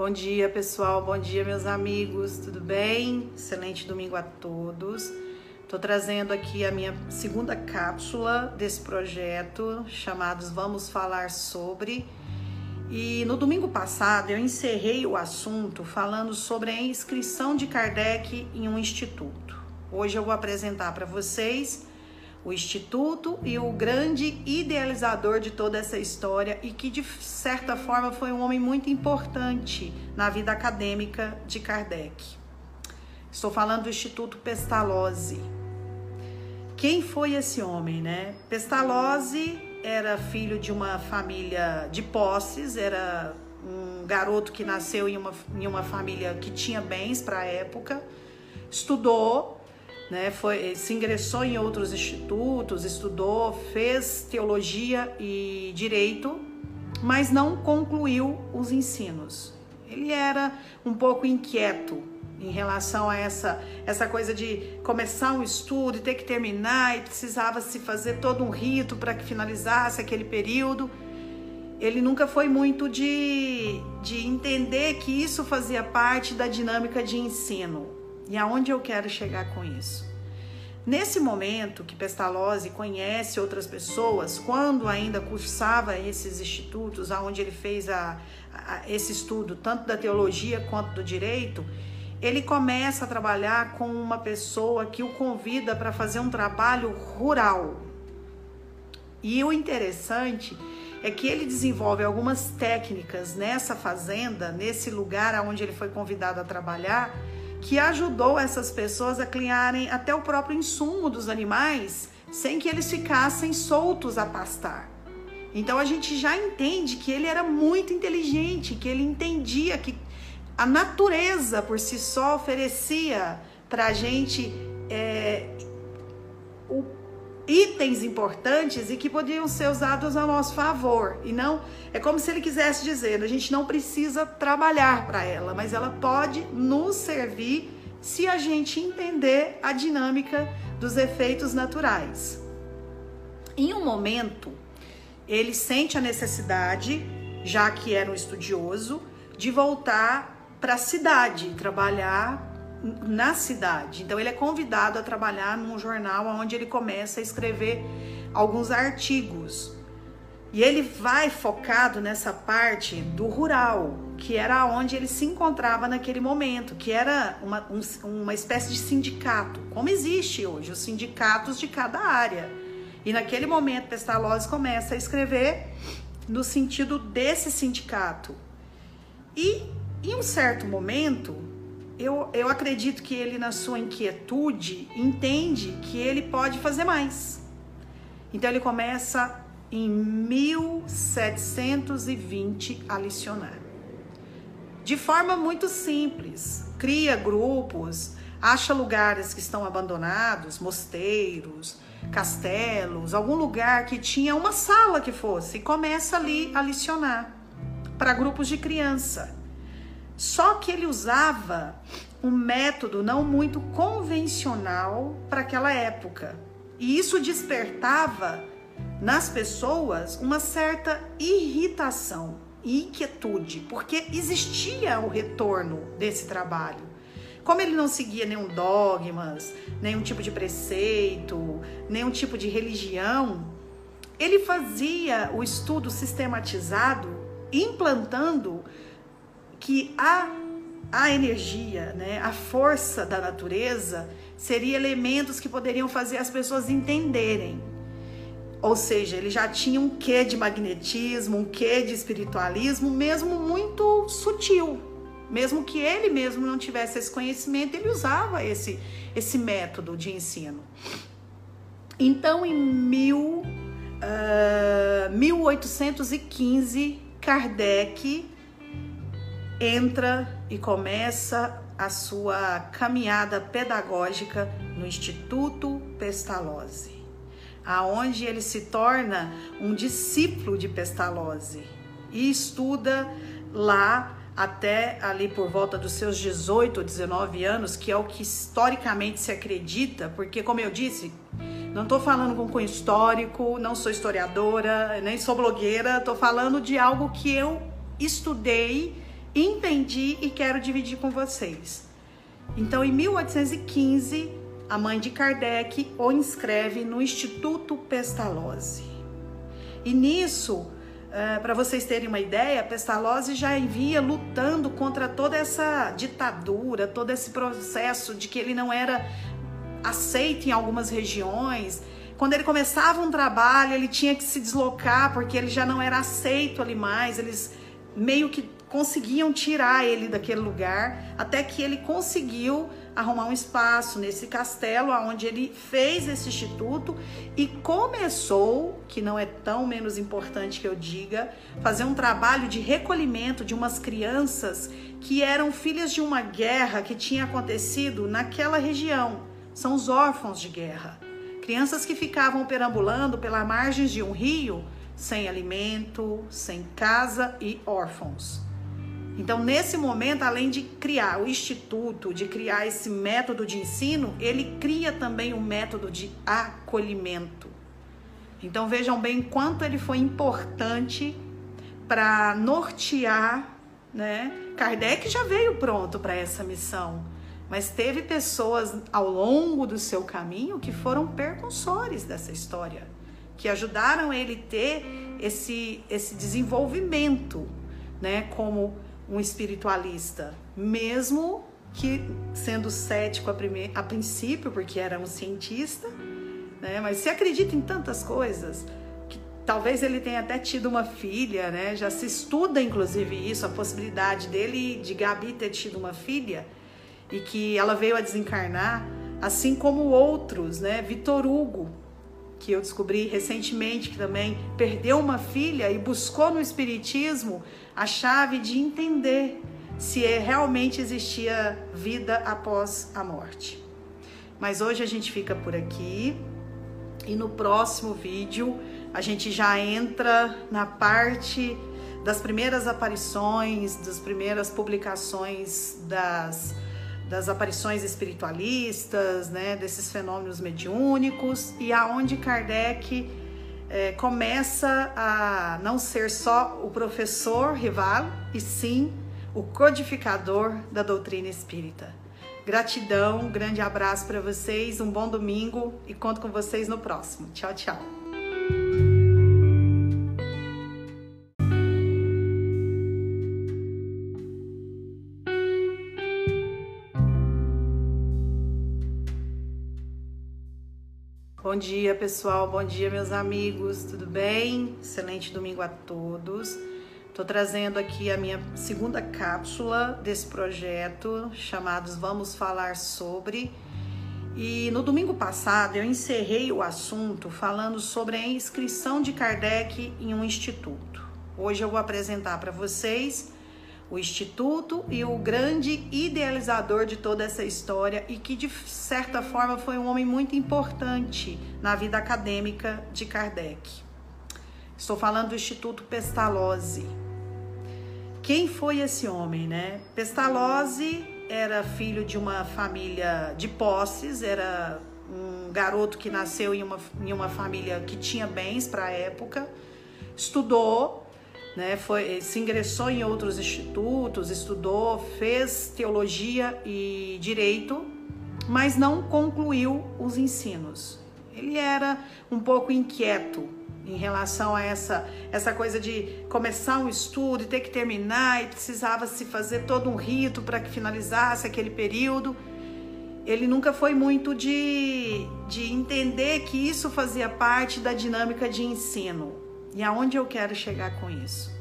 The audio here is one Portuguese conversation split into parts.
Bom dia, pessoal. Bom dia, meus amigos. Tudo bem? Excelente domingo a todos. Estou trazendo aqui a minha segunda cápsula desse projeto, chamados Vamos Falar Sobre. E no domingo passado eu encerrei o assunto falando sobre a inscrição de Kardec em um instituto. Hoje eu vou apresentar para vocês o Instituto e o grande idealizador de toda essa história e que, de certa forma, foi um homem muito importante na vida acadêmica de Kardec. Estou falando do Instituto Pestalozzi. Quem foi esse homem, né? Pestalozzi era filho de uma família de posses, era um garoto que nasceu em uma, em uma família que tinha bens para a época, estudou né? Foi, se ingressou em outros institutos, estudou, fez teologia e direito, mas não concluiu os ensinos. Ele era um pouco inquieto em relação a essa, essa coisa de começar um estudo e ter que terminar e precisava se fazer todo um rito para que finalizasse aquele período. Ele nunca foi muito de, de entender que isso fazia parte da dinâmica de ensino. E aonde eu quero chegar com isso? Nesse momento que Pestalozzi conhece outras pessoas, quando ainda cursava esses institutos, aonde ele fez a, a, esse estudo, tanto da teologia quanto do direito, ele começa a trabalhar com uma pessoa que o convida para fazer um trabalho rural. E o interessante é que ele desenvolve algumas técnicas nessa fazenda, nesse lugar aonde ele foi convidado a trabalhar, que ajudou essas pessoas a criarem até o próprio insumo dos animais sem que eles ficassem soltos a pastar. Então a gente já entende que ele era muito inteligente, que ele entendia que a natureza por si só oferecia para a gente é, o itens importantes e que podiam ser usados a nosso favor. E não é como se ele quisesse dizer, a gente não precisa trabalhar para ela, mas ela pode nos servir se a gente entender a dinâmica dos efeitos naturais. Em um momento, ele sente a necessidade, já que era um estudioso, de voltar para a cidade, trabalhar na cidade. Então ele é convidado a trabalhar num jornal onde ele começa a escrever alguns artigos. E ele vai focado nessa parte do rural, que era onde ele se encontrava naquele momento, que era uma, um, uma espécie de sindicato, como existe hoje, os sindicatos de cada área. E naquele momento, Pestalozzi começa a escrever no sentido desse sindicato. E em um certo momento, eu, eu acredito que ele, na sua inquietude, entende que ele pode fazer mais. Então ele começa em 1720 a licionar. De forma muito simples, cria grupos, acha lugares que estão abandonados, mosteiros, castelos, algum lugar que tinha uma sala que fosse, e começa ali a licionar para grupos de criança. Só que ele usava um método não muito convencional para aquela época. E isso despertava nas pessoas uma certa irritação e inquietude, porque existia o retorno desse trabalho. Como ele não seguia nenhum dogmas, nenhum tipo de preceito, nenhum tipo de religião, ele fazia o estudo sistematizado, implantando que a, a energia, né, a força da natureza, seria elementos que poderiam fazer as pessoas entenderem. Ou seja, ele já tinha um quê de magnetismo, um quê de espiritualismo, mesmo muito sutil. Mesmo que ele mesmo não tivesse esse conhecimento, ele usava esse, esse método de ensino. Então, em mil, uh, 1815, Kardec entra e começa a sua caminhada pedagógica no Instituto Pestalozzi, aonde ele se torna um discípulo de Pestalozzi e estuda lá até ali por volta dos seus 18 ou 19 anos, que é o que historicamente se acredita, porque como eu disse, não estou falando com cunho histórico, não sou historiadora, nem sou blogueira, estou falando de algo que eu estudei entendi e quero dividir com vocês. Então, em 1815, a mãe de Kardec o inscreve no Instituto Pestalozzi. E nisso, uh, para vocês terem uma ideia, Pestalozzi já via lutando contra toda essa ditadura, todo esse processo de que ele não era aceito em algumas regiões. Quando ele começava um trabalho, ele tinha que se deslocar porque ele já não era aceito ali mais. Eles meio que conseguiam tirar ele daquele lugar, até que ele conseguiu arrumar um espaço nesse castelo, onde ele fez esse instituto e começou, que não é tão menos importante que eu diga, fazer um trabalho de recolhimento de umas crianças que eram filhas de uma guerra que tinha acontecido naquela região. São os órfãos de guerra. Crianças que ficavam perambulando pelas margens de um rio sem alimento, sem casa e órfãos. Então, nesse momento, além de criar o instituto, de criar esse método de ensino, ele cria também um método de acolhimento. Então, vejam bem quanto ele foi importante para nortear, né? Kardec já veio pronto para essa missão, mas teve pessoas ao longo do seu caminho que foram percussores dessa história, que ajudaram ele ter esse, esse desenvolvimento, né? Como um espiritualista, mesmo que sendo cético a, primeir, a princípio, porque era um cientista, né? Mas se acredita em tantas coisas, que talvez ele tenha até tido uma filha, né? Já se estuda inclusive isso, a possibilidade dele de Gabi ter tido uma filha e que ela veio a desencarnar, assim como outros, né? Vitor Hugo, que eu descobri recentemente que também perdeu uma filha e buscou no espiritismo a chave de entender se é, realmente existia vida após a morte. Mas hoje a gente fica por aqui e no próximo vídeo a gente já entra na parte das primeiras aparições, das primeiras publicações das, das aparições espiritualistas, né, desses fenômenos mediúnicos e aonde Kardec é, começa a não ser só o professor rival, e sim o codificador da doutrina espírita. Gratidão, um grande abraço para vocês, um bom domingo e conto com vocês no próximo. Tchau, tchau. Bom dia, pessoal. Bom dia, meus amigos. Tudo bem? Excelente domingo a todos. Estou trazendo aqui a minha segunda cápsula desse projeto chamado Vamos Falar Sobre. E no domingo passado eu encerrei o assunto falando sobre a inscrição de Kardec em um instituto. Hoje eu vou apresentar para vocês o Instituto e o grande idealizador de toda essa história e que, de certa forma, foi um homem muito importante na vida acadêmica de Kardec. Estou falando do Instituto Pestalozzi. Quem foi esse homem, né? Pestalozzi era filho de uma família de posses, era um garoto que nasceu em uma, em uma família que tinha bens para a época, estudou né? Foi, se ingressou em outros institutos, estudou, fez teologia e direito, mas não concluiu os ensinos. Ele era um pouco inquieto em relação a essa, essa coisa de começar um estudo e ter que terminar e precisava se fazer todo um rito para que finalizasse aquele período. Ele nunca foi muito de, de entender que isso fazia parte da dinâmica de ensino. E aonde eu quero chegar com isso?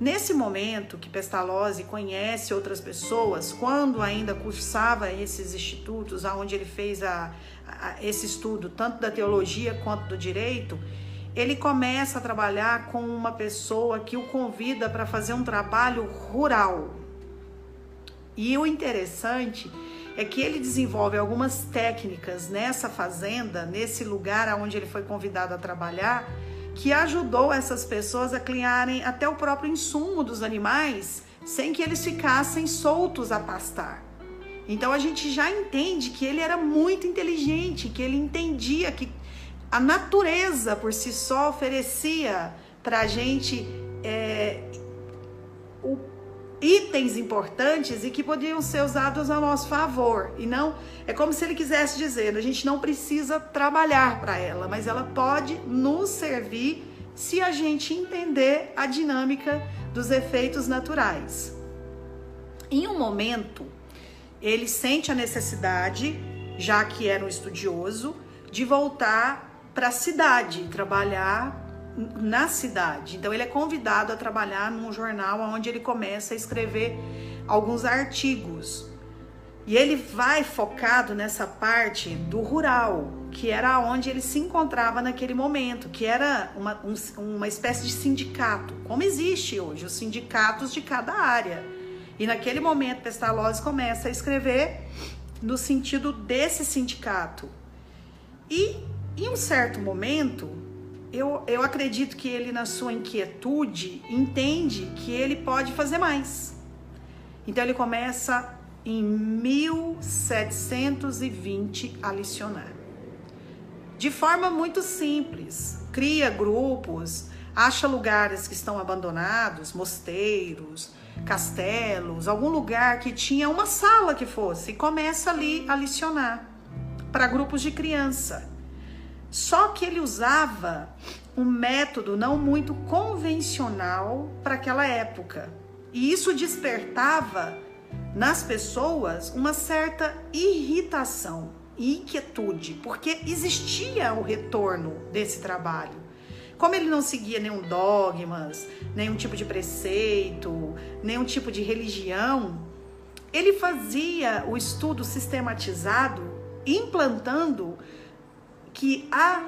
Nesse momento que Pestalozzi conhece outras pessoas, quando ainda cursava esses institutos, aonde ele fez a, a, esse estudo, tanto da teologia quanto do direito, ele começa a trabalhar com uma pessoa que o convida para fazer um trabalho rural. E o interessante é que ele desenvolve algumas técnicas nessa fazenda, nesse lugar onde ele foi convidado a trabalhar, que ajudou essas pessoas a criarem até o próprio insumo dos animais sem que eles ficassem soltos a pastar. Então a gente já entende que ele era muito inteligente, que ele entendia que a natureza por si só oferecia para a gente é, o itens importantes e que podiam ser usados a nosso favor. E não é como se ele quisesse dizer, a gente não precisa trabalhar para ela, mas ela pode nos servir se a gente entender a dinâmica dos efeitos naturais. Em um momento, ele sente a necessidade, já que era um estudioso, de voltar para a cidade, trabalhar na cidade. Então ele é convidado a trabalhar num jornal onde ele começa a escrever alguns artigos. E ele vai focado nessa parte do rural, que era onde ele se encontrava naquele momento, que era uma, um, uma espécie de sindicato, como existe hoje, os sindicatos de cada área. E naquele momento, Pestalozzi começa a escrever no sentido desse sindicato. E em um certo momento, eu, eu acredito que ele, na sua inquietude, entende que ele pode fazer mais. Então ele começa em 1720 a licionar. De forma muito simples, cria grupos, acha lugares que estão abandonados, mosteiros, castelos, algum lugar que tinha uma sala que fosse, e começa ali a licionar para grupos de criança. Só que ele usava um método não muito convencional para aquela época. E isso despertava nas pessoas uma certa irritação e inquietude, porque existia o retorno desse trabalho. Como ele não seguia nenhum dogmas, nenhum tipo de preceito, nenhum tipo de religião, ele fazia o estudo sistematizado, implantando que a,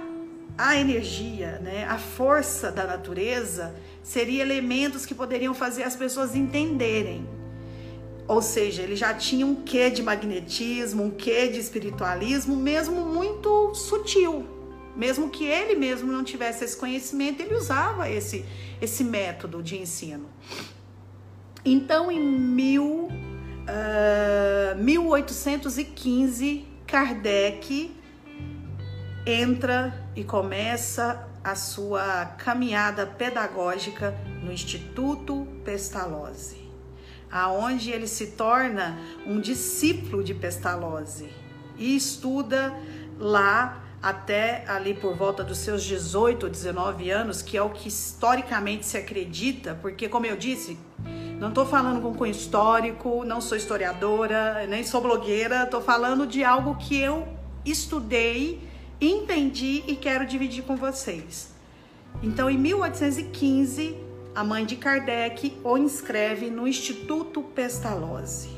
a energia, né, a força da natureza, seria elementos que poderiam fazer as pessoas entenderem. Ou seja, ele já tinha um quê de magnetismo, um quê de espiritualismo, mesmo muito sutil. Mesmo que ele mesmo não tivesse esse conhecimento, ele usava esse, esse método de ensino. Então, em mil, uh, ah, 1815, Kardec entra e começa a sua caminhada pedagógica no Instituto Pestalozzi, aonde ele se torna um discípulo de Pestalozzi e estuda lá até ali por volta dos seus 18 ou 19 anos, que é o que historicamente se acredita, porque como eu disse, não estou falando com cunho histórico, não sou historiadora, nem sou blogueira, estou falando de algo que eu estudei entendi e quero dividir com vocês. Então, em 1815, a mãe de Kardec o inscreve no Instituto Pestalozzi.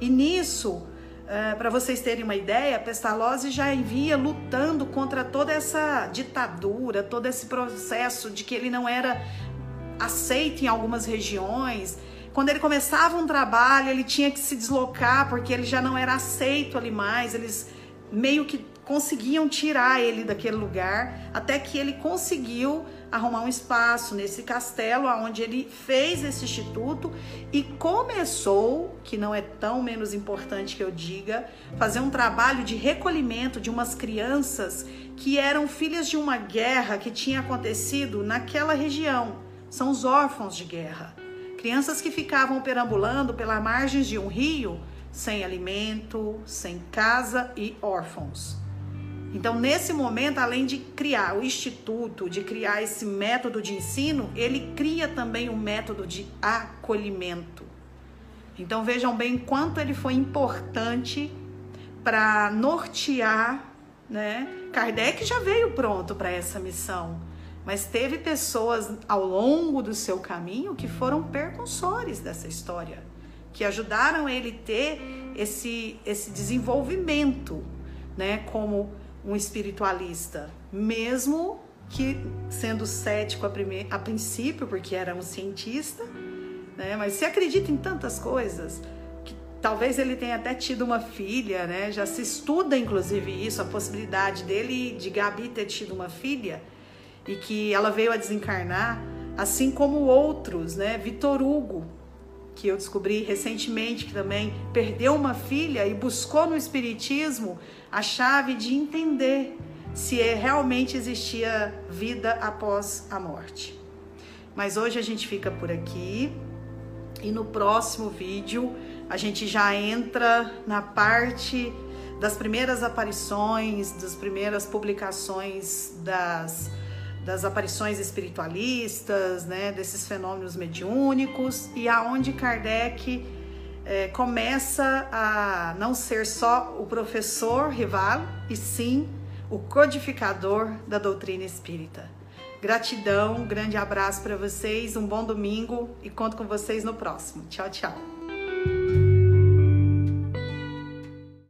E nisso, eh, para vocês terem uma ideia, Pestalozzi já via lutando contra toda essa ditadura, todo esse processo de que ele não era aceito em algumas regiões. Quando ele começava um trabalho, ele tinha que se deslocar porque ele já não era aceito ali mais. Eles meio que conseguiam tirar ele daquele lugar, até que ele conseguiu arrumar um espaço nesse castelo, onde ele fez esse instituto e começou, que não é tão menos importante que eu diga, fazer um trabalho de recolhimento de umas crianças que eram filhas de uma guerra que tinha acontecido naquela região. São os órfãos de guerra. Crianças que ficavam perambulando pelas margens de um rio sem alimento, sem casa e órfãos. Então, nesse momento, além de criar o instituto, de criar esse método de ensino, ele cria também o um método de acolhimento. Então, vejam bem quanto ele foi importante para nortear, né? Kardec já veio pronto para essa missão, mas teve pessoas ao longo do seu caminho que foram percussores dessa história, que ajudaram ele ter esse, esse desenvolvimento, né? Como um espiritualista, mesmo que sendo cético a, primeir, a princípio, porque era um cientista, né? Mas se acredita em tantas coisas, que talvez ele tenha até tido uma filha, né? Já se estuda inclusive isso, a possibilidade dele de Gabi ter tido uma filha e que ela veio a desencarnar, assim como outros, né? Vitor Hugo, que eu descobri recentemente que também perdeu uma filha e buscou no espiritismo a chave de entender se é, realmente existia vida após a morte. Mas hoje a gente fica por aqui. E no próximo vídeo a gente já entra na parte das primeiras aparições, das primeiras publicações das, das aparições espiritualistas, né, desses fenômenos mediúnicos e aonde Kardec é, começa a não ser só o professor rival e sim o codificador da doutrina espírita. Gratidão, um grande abraço para vocês, um bom domingo e conto com vocês no próximo. Tchau, tchau.